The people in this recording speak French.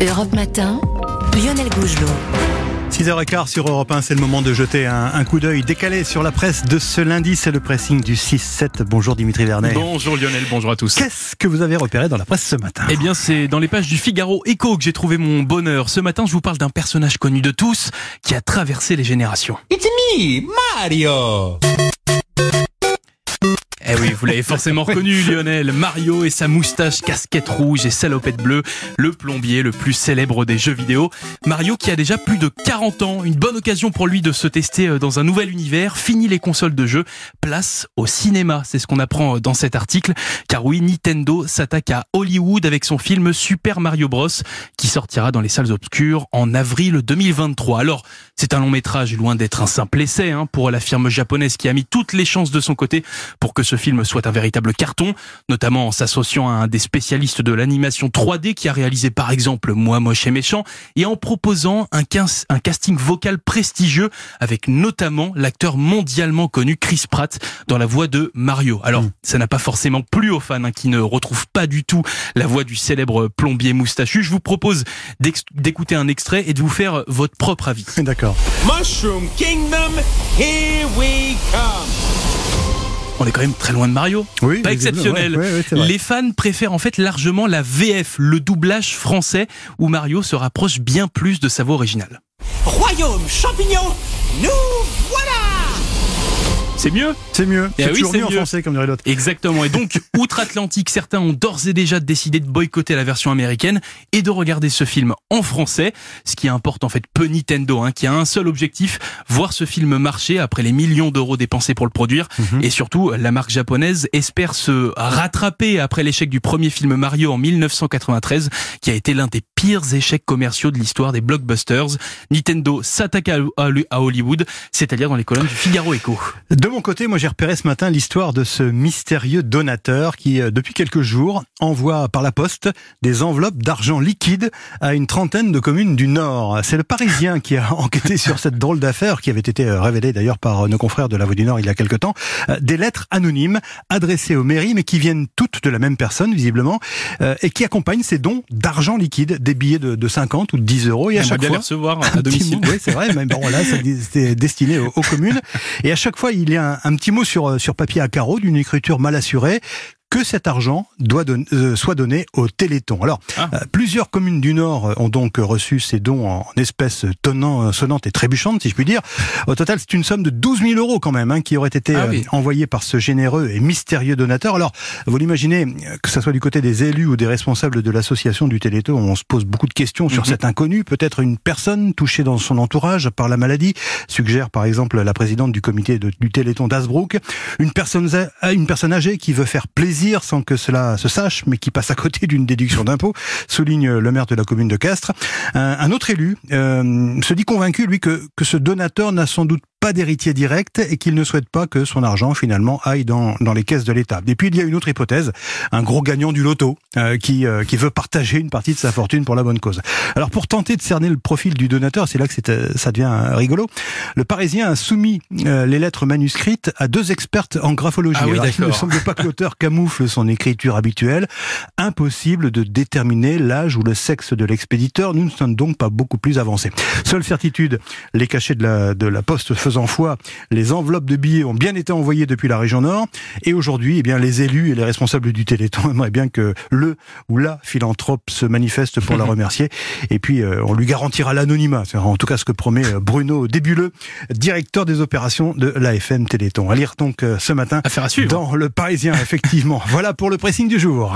Europe Matin, Lionel Gougelot. 6h15 sur Europe 1, c'est le moment de jeter un, un coup d'œil décalé sur la presse de ce lundi. C'est le pressing du 6-7. Bonjour Dimitri Vernet. Bonjour Lionel, bonjour à tous. Qu'est-ce que vous avez repéré dans la presse ce matin? Eh bien, c'est dans les pages du Figaro Echo que j'ai trouvé mon bonheur. Ce matin, je vous parle d'un personnage connu de tous qui a traversé les générations. It's me, Mario. Vous l'avez forcément reconnu, Lionel. Mario et sa moustache, casquette rouge et salopette bleue, le plombier le plus célèbre des jeux vidéo. Mario qui a déjà plus de 40 ans, une bonne occasion pour lui de se tester euh, dans un nouvel univers. Fini les consoles de jeux, place au cinéma. C'est ce qu'on apprend euh, dans cet article. Car oui, Nintendo s'attaque à Hollywood avec son film Super Mario Bros. qui sortira dans les salles obscures en avril 2023. Alors, c'est un long métrage loin d'être un simple essai hein, pour la firme japonaise qui a mis toutes les chances de son côté pour que ce film soit un véritable carton, notamment en s'associant à un des spécialistes de l'animation 3D qui a réalisé par exemple Moi moche et méchant et en proposant un, un casting vocal prestigieux avec notamment l'acteur mondialement connu Chris Pratt dans la voix de Mario. Alors, Mm. ça n'a pas forcément plu aux fans hein, qui ne retrouvent pas du tout la voix du célèbre plombier moustachu. Je vous propose d'écouter un extrait et de vous faire votre propre avis. D'accord. Mushroom Kingdom, here we come. On est quand même très loin de Mario. Oui, Pas exceptionnel. ouais, ouais, ouais, c'est vrai. Les fans préfèrent en fait largement la VF, le doublage français, où Mario se rapproche bien plus de sa voix originale. Royaume champignon, nous voilà. C'est mieux C'est mieux. Eh C'est oui, toujours c'est mieux en français, comme dirait l'autre. Exactement. Et donc, outre-Atlantique, certains ont d'ores et déjà décidé de boycotter la version américaine et de regarder ce film en français. Ce qui importe en fait peu Nintendo, hein, qui a un seul objectif, voir ce film marcher après les millions d'euros dépensés pour le produire. Mhm. Et surtout, la marque japonaise espère se rattraper après l'échec du premier film Mario en 1993, qui a été l'un des pires échecs commerciaux de l'histoire des blockbusters. Nintendo s'attaque à à Hollywood, c'est-à-dire dans les colonnes du Figaro Echo. De mon côté, moi j'ai repéré ce matin l'histoire de ce mystérieux donateur qui, euh, depuis quelques jours, envoie par la poste des enveloppes d'argent liquide à une trentaine de communes du Nord. C'est le Parisien qui a enquêté sur cette drôle d'affaire qui avait été euh, révélée d'ailleurs par euh, nos confrères de la Voix du Nord il y a quelque temps. Des lettres anonymes adressées aux mairies mais qui viennent toutes de la même personne visiblement et qui accompagnent ces dons d'argent liquide, des billets de, de 50 ou de 10 euros et à J'aimerais chaque bien les fois recevoir un à petit domicile. oui, c'est vrai, mais bon, là, c'est c'est destiné aux, aux communes. Et à chaque fois, il y a un, petit mot sur, euh, sur papier à carreaux d'une écriture mal assurée que cet argent doit don- euh, soit donné au Téléthon. Alors, Ah. euh, plusieurs communes du Nord euh, ont donc reçu ces dons en espèces tonnant, euh, sonnantes et trébuchantes, si je puis dire. Au total, c'est une somme de 12 000 euros quand même, hein, qui aurait été Ah oui. envoyée par ce généreux et mystérieux donateur. Alors, vous l'imaginez, que ce soit du côté des élus ou des responsables de l'association du Téléthon, on se pose beaucoup de questions sur Mhm. cet inconnu, peut-être une personne touchée dans son entourage par la maladie, suggère par exemple la présidente du comité de- du Téléthon d'Asbrook, une personne, une personne âgée qui veut faire plaisir sans que cela se sache, mais qui passe à côté d'une déduction d'impôt, souligne le maire de la commune de Castres. Un, autre élu euh, se dit convaincu, lui, que, que ce donateur n'a sans doute pas d'héritier direct et qu'il ne souhaite pas que son argent finalement aille dans, dans les caisses de l'État. Et puis il y a une autre hypothèse, un gros gagnant du loto euh, qui, euh, qui veut partager une partie de sa fortune pour la bonne cause. Alors pour tenter de cerner le profil du donateur, c'est là que euh, ça devient rigolo, le Parisien a soumis euh, les lettres manuscrites à deux expertes en graphologie. Ah oui, Alors, il ne semble pas que l'auteur camoufle son écriture habituelle. Impossible de déterminer l'âge ou le sexe de l'expéditeur. Nous ne sommes donc pas beaucoup plus avancés. Seule certitude, les cachets de la, de la poste faisant foi, les enveloppes de billets ont bien été envoyées depuis la région Nord. Et aujourd'hui, eh bien, les élus et les responsables du Téléthon aimeraient bien que le ou la philanthrope se manifeste pour la remercier. Et puis, euh, on lui garantira l'anonymat. C'est en tout cas ce que promet euh, Bruno Débuleux, directeur des opérations de l'AFM Téléthon. À lire donc euh, ce matin Affaire à suivre. dans Le Parisien, effectivement. voilà pour le pressing du jour.